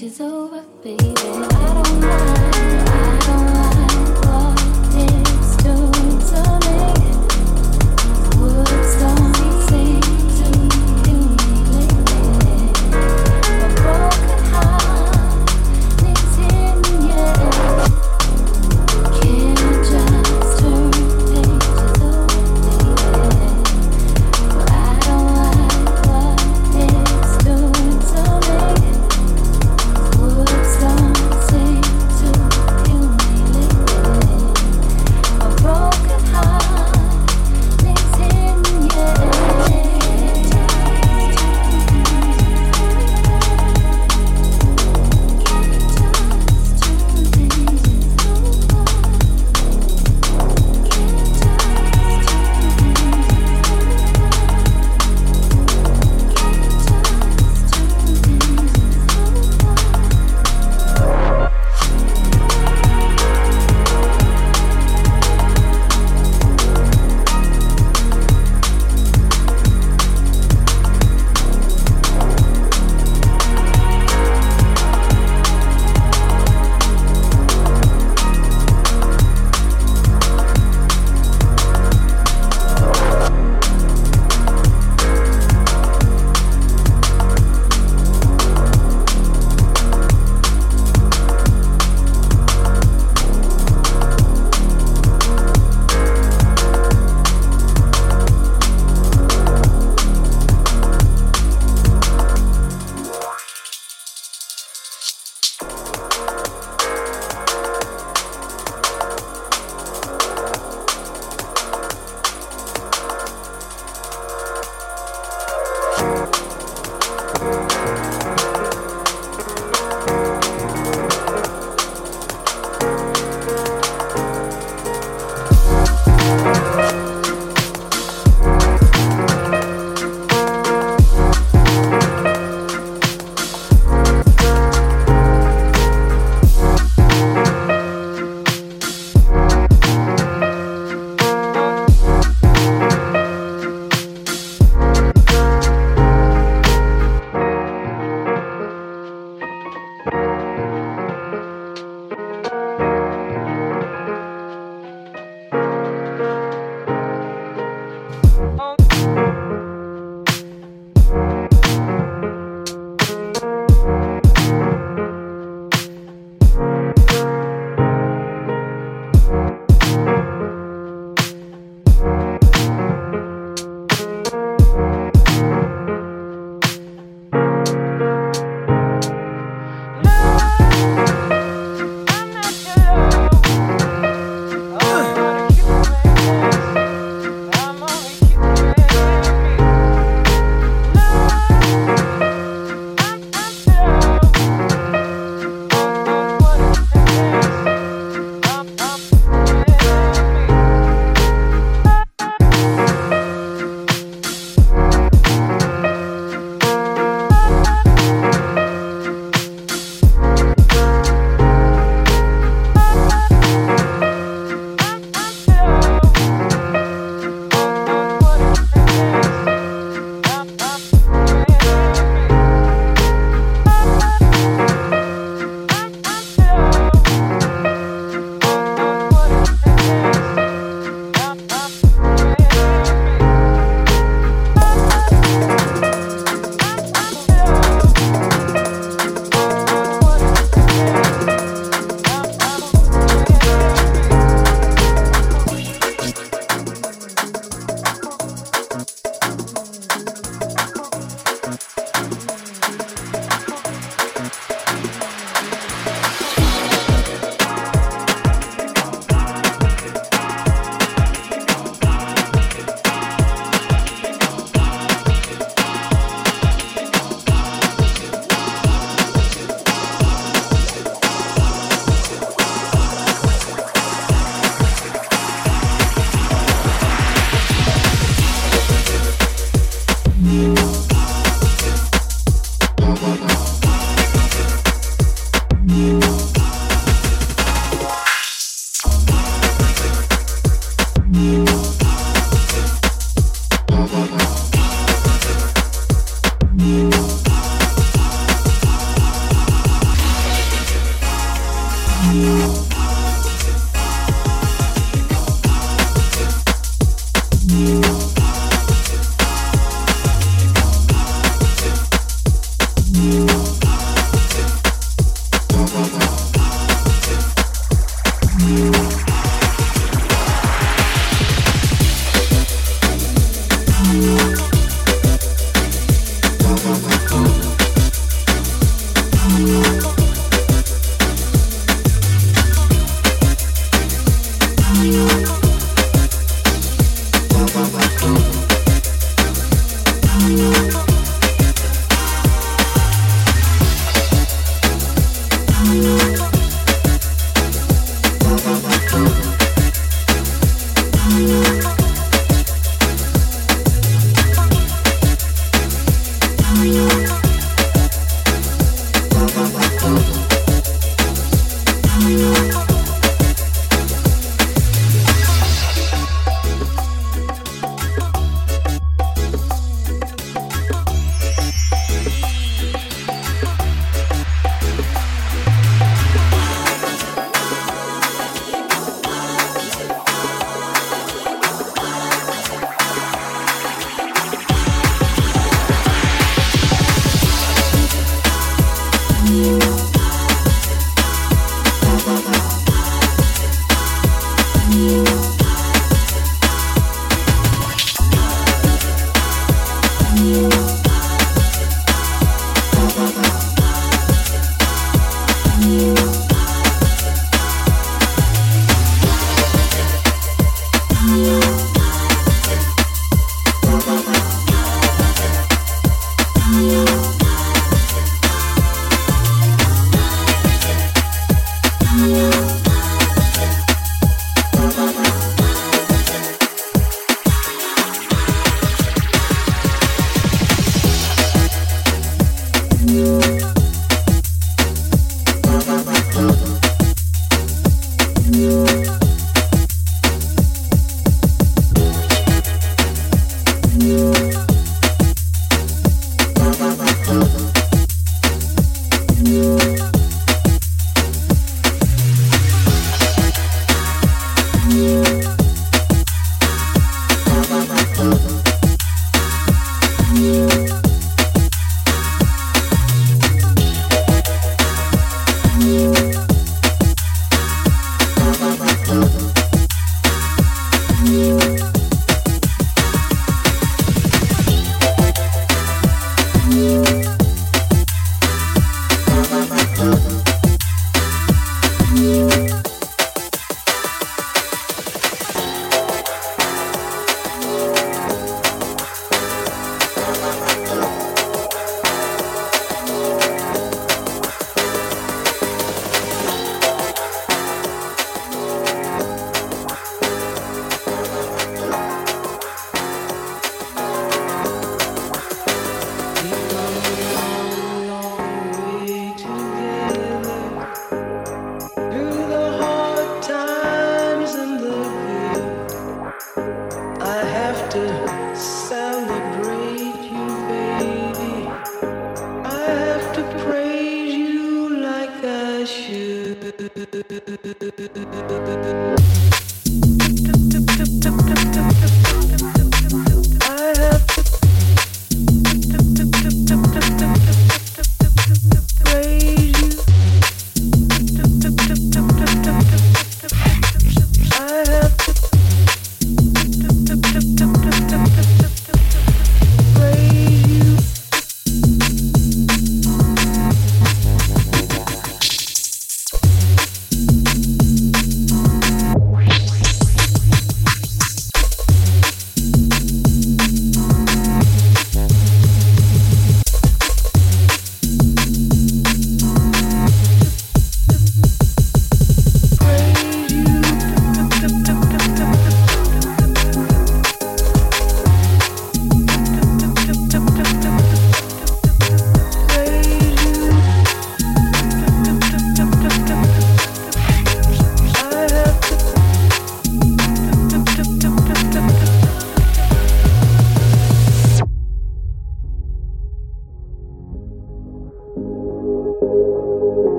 much is over, baby. I don't mind.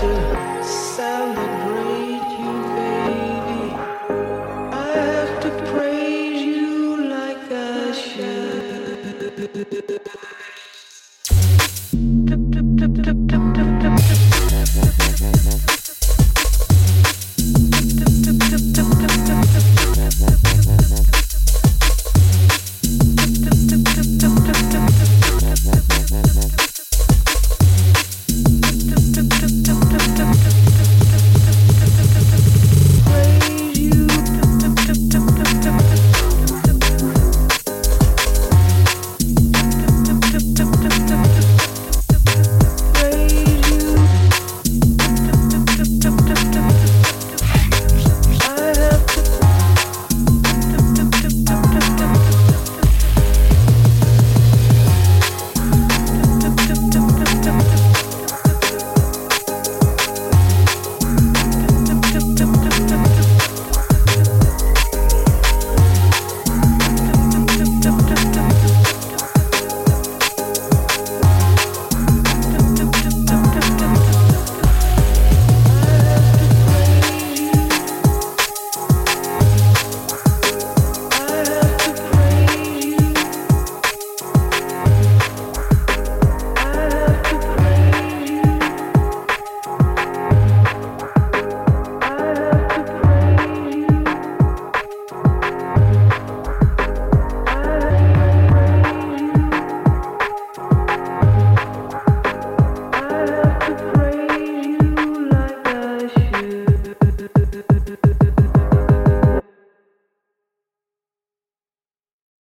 do.